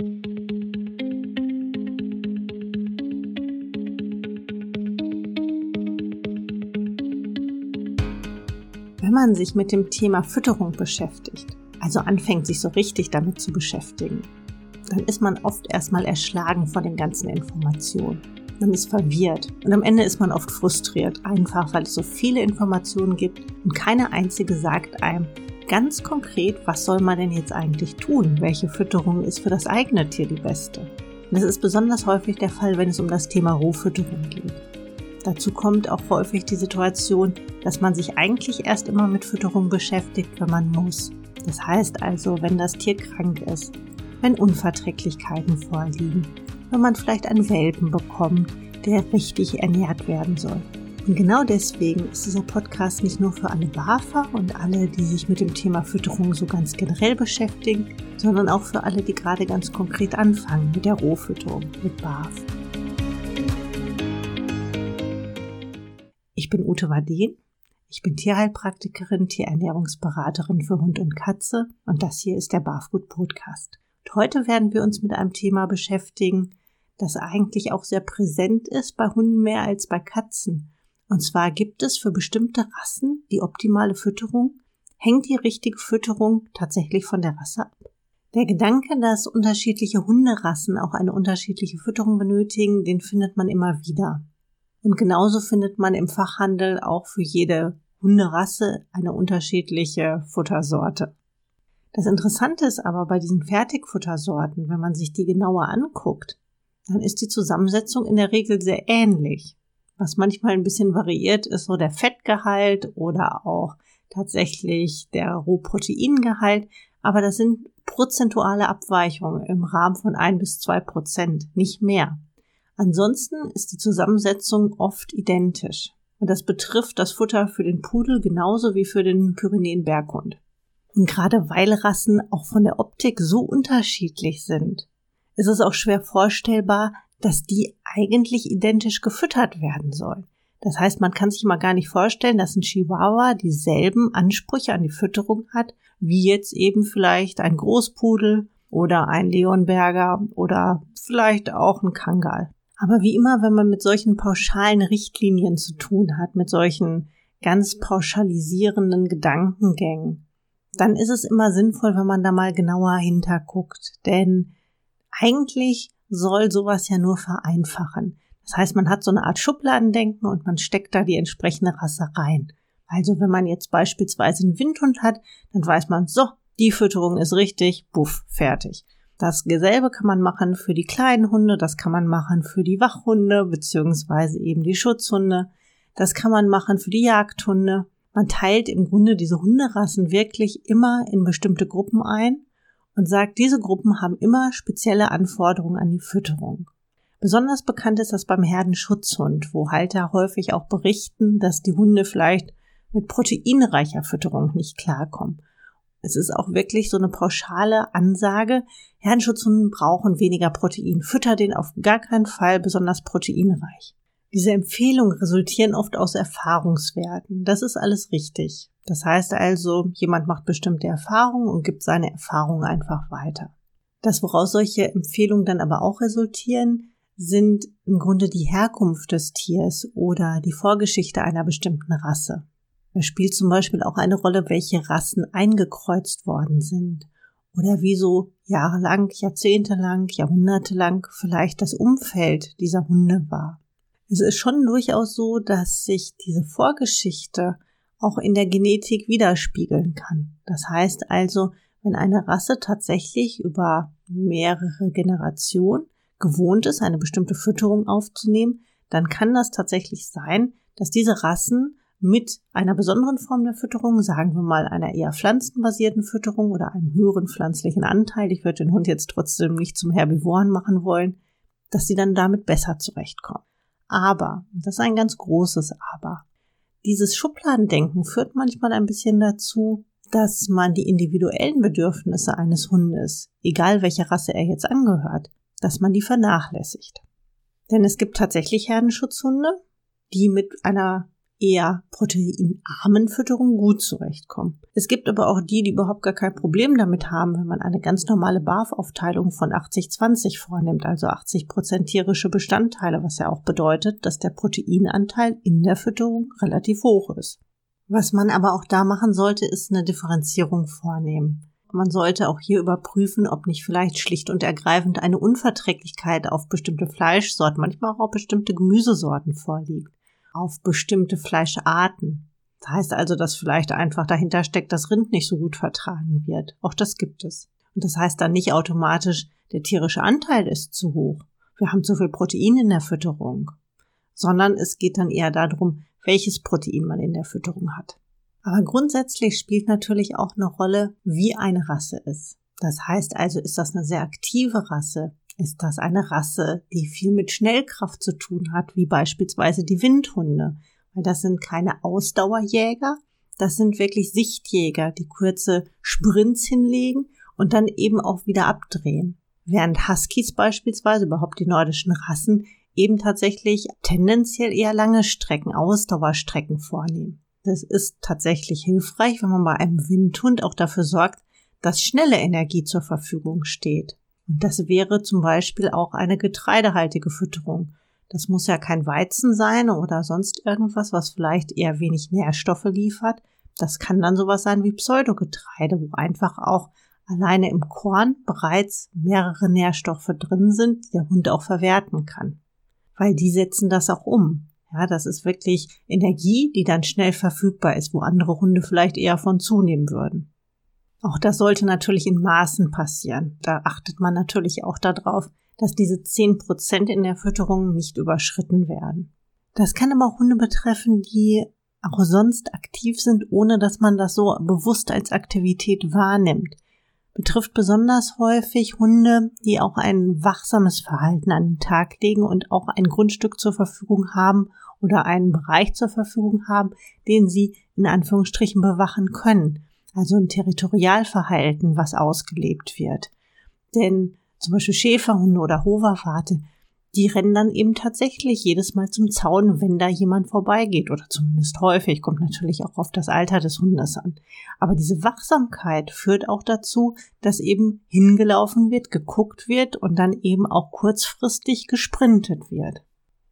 Wenn man sich mit dem Thema Fütterung beschäftigt, also anfängt sich so richtig damit zu beschäftigen, dann ist man oft erstmal erschlagen von den ganzen Informationen. Man ist verwirrt und am Ende ist man oft frustriert, einfach weil es so viele Informationen gibt und keine einzige sagt einem ganz konkret, was soll man denn jetzt eigentlich tun? Welche Fütterung ist für das eigene Tier die beste? Und das ist besonders häufig der Fall, wenn es um das Thema Rohfütterung geht. Dazu kommt auch häufig die Situation, dass man sich eigentlich erst immer mit Fütterung beschäftigt, wenn man muss. Das heißt also, wenn das Tier krank ist, wenn Unverträglichkeiten vorliegen, wenn man vielleicht einen Welpen bekommt, der richtig ernährt werden soll. Und genau deswegen ist dieser Podcast nicht nur für alle BAFer und alle, die sich mit dem Thema Fütterung so ganz generell beschäftigen, sondern auch für alle, die gerade ganz konkret anfangen mit der Rohfütterung, mit BAF. Ich bin Ute Waden. Ich bin Tierheilpraktikerin, Tierernährungsberaterin für Hund und Katze und das hier ist der Barfood Podcast. Und heute werden wir uns mit einem Thema beschäftigen, das eigentlich auch sehr präsent ist bei Hunden mehr als bei Katzen. Und zwar gibt es für bestimmte Rassen die optimale Fütterung. Hängt die richtige Fütterung tatsächlich von der Rasse ab? Der Gedanke, dass unterschiedliche Hunderassen auch eine unterschiedliche Fütterung benötigen, den findet man immer wieder. Und genauso findet man im Fachhandel auch für jede Hunderasse eine unterschiedliche Futtersorte. Das Interessante ist aber bei diesen Fertigfuttersorten, wenn man sich die genauer anguckt, dann ist die Zusammensetzung in der Regel sehr ähnlich. Was manchmal ein bisschen variiert, ist so der Fettgehalt oder auch tatsächlich der Rohproteingehalt. Aber das sind prozentuale Abweichungen im Rahmen von ein bis zwei Prozent, nicht mehr. Ansonsten ist die Zusammensetzung oft identisch. Und das betrifft das Futter für den Pudel genauso wie für den Pyrenäen-Berghund. Und gerade weil Rassen auch von der Optik so unterschiedlich sind, ist es auch schwer vorstellbar, dass die eigentlich identisch gefüttert werden sollen. Das heißt, man kann sich mal gar nicht vorstellen, dass ein Chihuahua dieselben Ansprüche an die Fütterung hat, wie jetzt eben vielleicht ein Großpudel oder ein Leonberger oder vielleicht auch ein Kangal. Aber wie immer, wenn man mit solchen pauschalen Richtlinien zu tun hat, mit solchen ganz pauschalisierenden Gedankengängen, dann ist es immer sinnvoll, wenn man da mal genauer hinterguckt. Denn eigentlich soll sowas ja nur vereinfachen. Das heißt, man hat so eine Art Schubladendenken und man steckt da die entsprechende Rasse rein. Also wenn man jetzt beispielsweise einen Windhund hat, dann weiß man, so, die Fütterung ist richtig, buff, fertig. Das selbe kann man machen für die kleinen Hunde, das kann man machen für die Wachhunde beziehungsweise eben die Schutzhunde, das kann man machen für die Jagdhunde. Man teilt im Grunde diese Hunderassen wirklich immer in bestimmte Gruppen ein und sagt, diese Gruppen haben immer spezielle Anforderungen an die Fütterung. Besonders bekannt ist das beim Herdenschutzhund, wo Halter häufig auch berichten, dass die Hunde vielleicht mit proteinreicher Fütterung nicht klarkommen. Es ist auch wirklich so eine pauschale Ansage. Herdenschutzhunden brauchen weniger Protein. Fütter den auf gar keinen Fall besonders proteinreich. Diese Empfehlungen resultieren oft aus Erfahrungswerten. Das ist alles richtig. Das heißt also, jemand macht bestimmte Erfahrungen und gibt seine Erfahrungen einfach weiter. Das, woraus solche Empfehlungen dann aber auch resultieren, sind im Grunde die Herkunft des Tiers oder die Vorgeschichte einer bestimmten Rasse. Es spielt zum Beispiel auch eine Rolle, welche Rassen eingekreuzt worden sind oder wie so jahrelang, jahrzehntelang, jahrhundertelang vielleicht das Umfeld dieser Hunde war. Es ist schon durchaus so, dass sich diese Vorgeschichte auch in der Genetik widerspiegeln kann. Das heißt also, wenn eine Rasse tatsächlich über mehrere Generationen gewohnt ist, eine bestimmte Fütterung aufzunehmen, dann kann das tatsächlich sein, dass diese Rassen mit einer besonderen Form der Fütterung, sagen wir mal einer eher pflanzenbasierten Fütterung oder einem höheren pflanzlichen Anteil, ich würde den Hund jetzt trotzdem nicht zum Herbivoren machen wollen, dass sie dann damit besser zurechtkommen. Aber, das ist ein ganz großes Aber, dieses Schubladendenken führt manchmal ein bisschen dazu, dass man die individuellen Bedürfnisse eines Hundes, egal welcher Rasse er jetzt angehört, dass man die vernachlässigt. Denn es gibt tatsächlich Herdenschutzhunde, die mit einer eher proteinarmen Fütterungen gut zurechtkommen. Es gibt aber auch die, die überhaupt gar kein Problem damit haben, wenn man eine ganz normale BAF-Aufteilung von 80-20 vornimmt, also 80 Prozent tierische Bestandteile, was ja auch bedeutet, dass der Proteinanteil in der Fütterung relativ hoch ist. Was man aber auch da machen sollte, ist eine Differenzierung vornehmen. Man sollte auch hier überprüfen, ob nicht vielleicht schlicht und ergreifend eine Unverträglichkeit auf bestimmte Fleischsorten, manchmal auch auf bestimmte Gemüsesorten vorliegt auf bestimmte Fleischarten. Das heißt also, dass vielleicht einfach dahinter steckt, dass Rind nicht so gut vertragen wird. Auch das gibt es. Und das heißt dann nicht automatisch, der tierische Anteil ist zu hoch. Wir haben zu viel Protein in der Fütterung. Sondern es geht dann eher darum, welches Protein man in der Fütterung hat. Aber grundsätzlich spielt natürlich auch eine Rolle, wie eine Rasse ist. Das heißt also, ist das eine sehr aktive Rasse? Ist das eine Rasse, die viel mit Schnellkraft zu tun hat, wie beispielsweise die Windhunde. Weil das sind keine Ausdauerjäger, das sind wirklich Sichtjäger, die kurze Sprints hinlegen und dann eben auch wieder abdrehen. Während Huskies beispielsweise, überhaupt die nordischen Rassen, eben tatsächlich tendenziell eher lange Strecken, Ausdauerstrecken vornehmen. Das ist tatsächlich hilfreich, wenn man bei einem Windhund auch dafür sorgt, dass schnelle Energie zur Verfügung steht. Und das wäre zum Beispiel auch eine getreidehaltige Fütterung. Das muss ja kein Weizen sein oder sonst irgendwas, was vielleicht eher wenig Nährstoffe liefert. Das kann dann sowas sein wie Pseudogetreide, wo einfach auch alleine im Korn bereits mehrere Nährstoffe drin sind, die der Hund auch verwerten kann. Weil die setzen das auch um. Ja, das ist wirklich Energie, die dann schnell verfügbar ist, wo andere Hunde vielleicht eher von zunehmen würden. Auch das sollte natürlich in Maßen passieren. Da achtet man natürlich auch darauf, dass diese zehn Prozent in der Fütterung nicht überschritten werden. Das kann aber auch Hunde betreffen, die auch sonst aktiv sind, ohne dass man das so bewusst als Aktivität wahrnimmt. Betrifft besonders häufig Hunde, die auch ein wachsames Verhalten an den Tag legen und auch ein Grundstück zur Verfügung haben oder einen Bereich zur Verfügung haben, den sie in Anführungsstrichen bewachen können also ein Territorialverhalten, was ausgelebt wird. Denn zum Beispiel Schäferhunde oder Hoverwarte, die rennen dann eben tatsächlich jedes Mal zum Zaun, wenn da jemand vorbeigeht oder zumindest häufig, kommt natürlich auch auf das Alter des Hundes an. Aber diese Wachsamkeit führt auch dazu, dass eben hingelaufen wird, geguckt wird und dann eben auch kurzfristig gesprintet wird.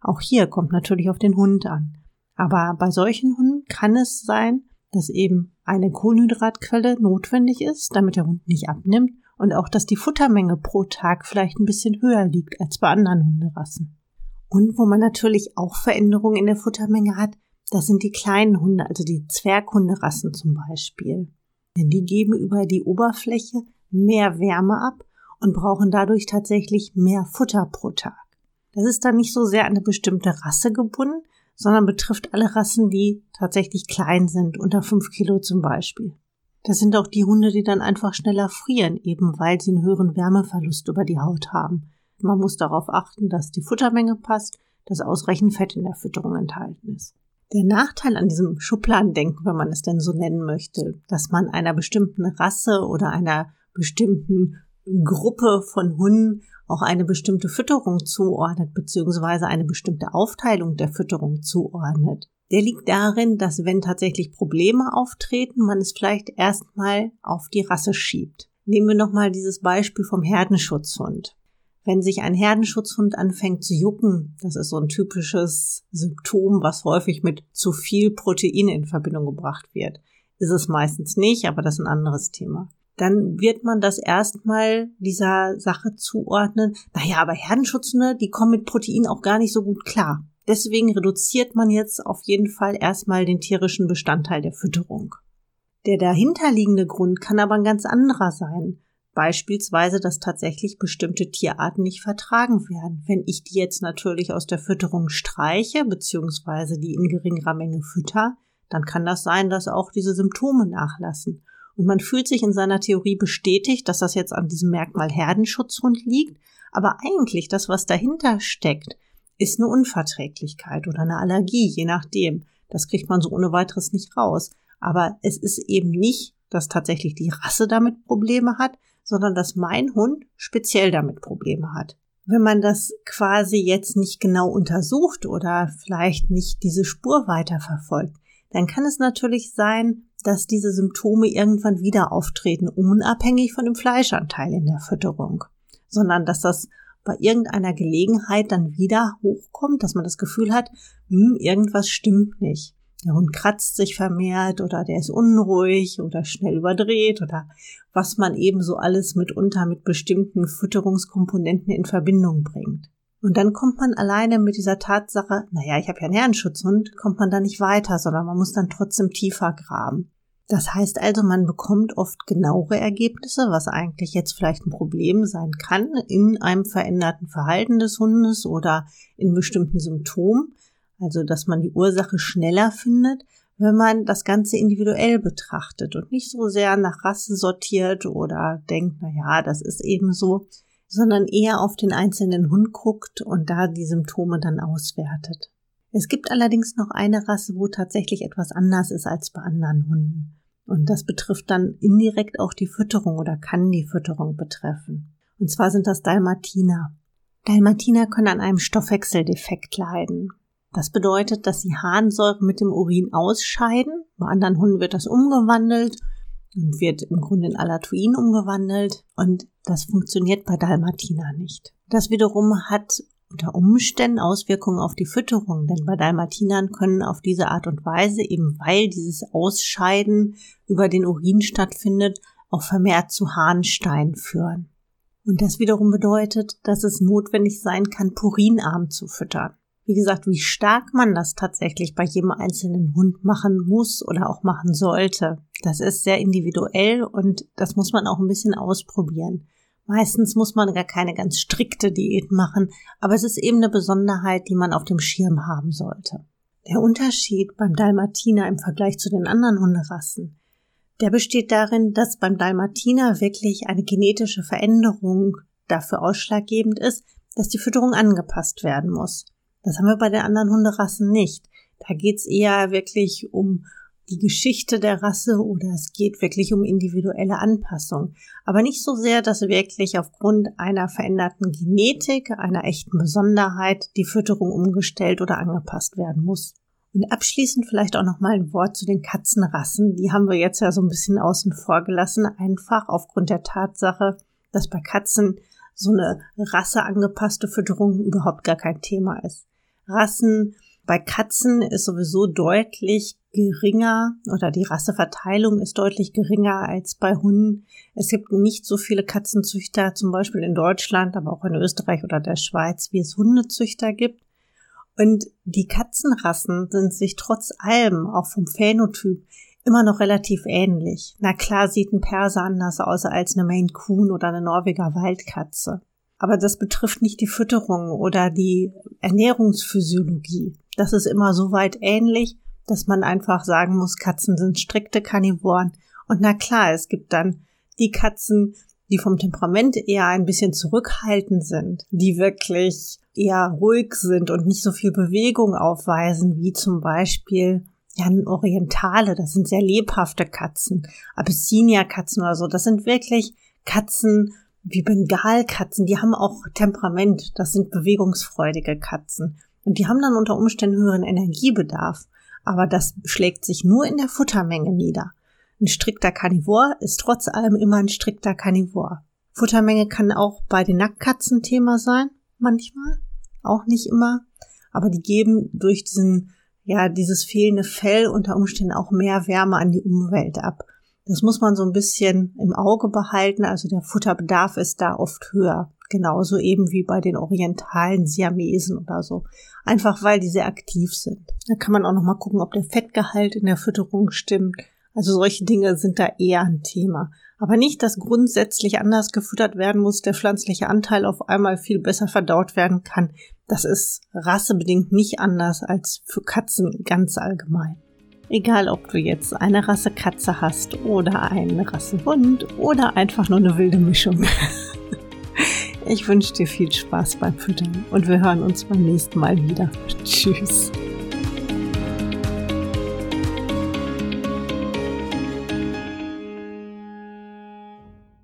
Auch hier kommt natürlich auf den Hund an. Aber bei solchen Hunden kann es sein, dass eben eine Kohlenhydratquelle notwendig ist, damit der Hund nicht abnimmt und auch, dass die Futtermenge pro Tag vielleicht ein bisschen höher liegt als bei anderen Hunderassen. Und wo man natürlich auch Veränderungen in der Futtermenge hat, das sind die kleinen Hunde, also die Zwerghunderassen zum Beispiel. Denn die geben über die Oberfläche mehr Wärme ab und brauchen dadurch tatsächlich mehr Futter pro Tag. Das ist dann nicht so sehr an eine bestimmte Rasse gebunden, sondern betrifft alle Rassen, die tatsächlich klein sind, unter fünf Kilo zum Beispiel. Das sind auch die Hunde, die dann einfach schneller frieren, eben weil sie einen höheren Wärmeverlust über die Haut haben. Man muss darauf achten, dass die Futtermenge passt, dass ausreichend Fett in der Fütterung enthalten ist. Der Nachteil an diesem Schubladendenken, wenn man es denn so nennen möchte, dass man einer bestimmten Rasse oder einer bestimmten Gruppe von Hunden auch eine bestimmte Fütterung zuordnet, beziehungsweise eine bestimmte Aufteilung der Fütterung zuordnet. Der liegt darin, dass wenn tatsächlich Probleme auftreten, man es vielleicht erstmal auf die Rasse schiebt. Nehmen wir nochmal dieses Beispiel vom Herdenschutzhund. Wenn sich ein Herdenschutzhund anfängt zu jucken, das ist so ein typisches Symptom, was häufig mit zu viel Protein in Verbindung gebracht wird. Ist es meistens nicht, aber das ist ein anderes Thema dann wird man das erstmal dieser Sache zuordnen. Naja, aber Herdenschutzende, die kommen mit Protein auch gar nicht so gut klar. Deswegen reduziert man jetzt auf jeden Fall erstmal den tierischen Bestandteil der Fütterung. Der dahinterliegende Grund kann aber ein ganz anderer sein. Beispielsweise, dass tatsächlich bestimmte Tierarten nicht vertragen werden. Wenn ich die jetzt natürlich aus der Fütterung streiche, beziehungsweise die in geringerer Menge fütter, dann kann das sein, dass auch diese Symptome nachlassen. Und man fühlt sich in seiner Theorie bestätigt, dass das jetzt an diesem Merkmal Herdenschutzhund liegt. Aber eigentlich das, was dahinter steckt, ist eine Unverträglichkeit oder eine Allergie, je nachdem. Das kriegt man so ohne weiteres nicht raus. Aber es ist eben nicht, dass tatsächlich die Rasse damit Probleme hat, sondern dass mein Hund speziell damit Probleme hat. Wenn man das quasi jetzt nicht genau untersucht oder vielleicht nicht diese Spur weiterverfolgt, dann kann es natürlich sein, dass diese Symptome irgendwann wieder auftreten, unabhängig von dem Fleischanteil in der Fütterung, sondern dass das bei irgendeiner Gelegenheit dann wieder hochkommt, dass man das Gefühl hat, hm, irgendwas stimmt nicht. Der Hund kratzt sich vermehrt oder der ist unruhig oder schnell überdreht oder was man eben so alles mitunter mit bestimmten Fütterungskomponenten in Verbindung bringt. Und dann kommt man alleine mit dieser Tatsache, naja, ich habe ja einen Herrenschutzhund, kommt man da nicht weiter, sondern man muss dann trotzdem tiefer graben. Das heißt also, man bekommt oft genauere Ergebnisse, was eigentlich jetzt vielleicht ein Problem sein kann in einem veränderten Verhalten des Hundes oder in bestimmten Symptomen. Also, dass man die Ursache schneller findet, wenn man das Ganze individuell betrachtet und nicht so sehr nach Rasse sortiert oder denkt, na ja, das ist eben so, sondern eher auf den einzelnen Hund guckt und da die Symptome dann auswertet. Es gibt allerdings noch eine Rasse, wo tatsächlich etwas anders ist als bei anderen Hunden. Und das betrifft dann indirekt auch die Fütterung oder kann die Fütterung betreffen. Und zwar sind das Dalmatiner. Dalmatiner können an einem Stoffwechseldefekt leiden. Das bedeutet, dass sie Harnsäure mit dem Urin ausscheiden. Bei anderen Hunden wird das umgewandelt und wird im Grunde in Alatoin umgewandelt. Und das funktioniert bei Dalmatiner nicht. Das wiederum hat unter Umständen Auswirkungen auf die Fütterung, denn bei Dalmatinern können auf diese Art und Weise, eben weil dieses Ausscheiden über den Urin stattfindet, auch vermehrt zu Harnstein führen. Und das wiederum bedeutet, dass es notwendig sein kann, purinarm zu füttern. Wie gesagt, wie stark man das tatsächlich bei jedem einzelnen Hund machen muss oder auch machen sollte, das ist sehr individuell und das muss man auch ein bisschen ausprobieren. Meistens muss man gar keine ganz strikte Diät machen, aber es ist eben eine Besonderheit, die man auf dem Schirm haben sollte. Der Unterschied beim Dalmatiner im Vergleich zu den anderen Hunderassen, der besteht darin, dass beim Dalmatiner wirklich eine genetische Veränderung dafür ausschlaggebend ist, dass die Fütterung angepasst werden muss. Das haben wir bei den anderen Hunderassen nicht. Da geht's eher wirklich um die Geschichte der Rasse oder es geht wirklich um individuelle Anpassung. Aber nicht so sehr, dass wirklich aufgrund einer veränderten Genetik, einer echten Besonderheit, die Fütterung umgestellt oder angepasst werden muss. Und abschließend vielleicht auch noch mal ein Wort zu den Katzenrassen. Die haben wir jetzt ja so ein bisschen außen vor gelassen, einfach aufgrund der Tatsache, dass bei Katzen so eine rasseangepasste Fütterung überhaupt gar kein Thema ist. Rassen bei Katzen ist sowieso deutlich geringer oder die Rasseverteilung ist deutlich geringer als bei Hunden. Es gibt nicht so viele Katzenzüchter, zum Beispiel in Deutschland, aber auch in Österreich oder der Schweiz, wie es Hundezüchter gibt. Und die Katzenrassen sind sich trotz allem, auch vom Phänotyp, immer noch relativ ähnlich. Na klar sieht ein Perser anders aus als eine Maine Coon oder eine Norweger Waldkatze. Aber das betrifft nicht die Fütterung oder die Ernährungsphysiologie. Das ist immer so weit ähnlich, dass man einfach sagen muss, Katzen sind strikte Karnivoren. Und na klar, es gibt dann die Katzen, die vom Temperament eher ein bisschen zurückhaltend sind, die wirklich eher ruhig sind und nicht so viel Bewegung aufweisen, wie zum Beispiel ja, Orientale, das sind sehr lebhafte Katzen, Abyssinia-Katzen oder so, das sind wirklich Katzen wie Bengalkatzen, die haben auch Temperament, das sind bewegungsfreudige Katzen. Und die haben dann unter Umständen höheren Energiebedarf. Aber das schlägt sich nur in der Futtermenge nieder. Ein strikter Karnivor ist trotz allem immer ein strikter Karnivor. Futtermenge kann auch bei den Nacktkatzen Thema sein, manchmal. Auch nicht immer. Aber die geben durch diesen, ja, dieses fehlende Fell unter Umständen auch mehr Wärme an die Umwelt ab. Das muss man so ein bisschen im Auge behalten. Also der Futterbedarf ist da oft höher. Genauso eben wie bei den orientalen Siamesen oder so. Einfach weil die sehr aktiv sind. Da kann man auch noch mal gucken, ob der Fettgehalt in der Fütterung stimmt. Also solche Dinge sind da eher ein Thema. Aber nicht, dass grundsätzlich anders gefüttert werden muss, der pflanzliche Anteil auf einmal viel besser verdaut werden kann. Das ist rassebedingt nicht anders als für Katzen ganz allgemein. Egal, ob du jetzt eine Rasse Katze hast oder einen Rassehund oder einfach nur eine wilde Mischung. Ich wünsche dir viel Spaß beim Füttern und wir hören uns beim nächsten Mal wieder. Tschüss.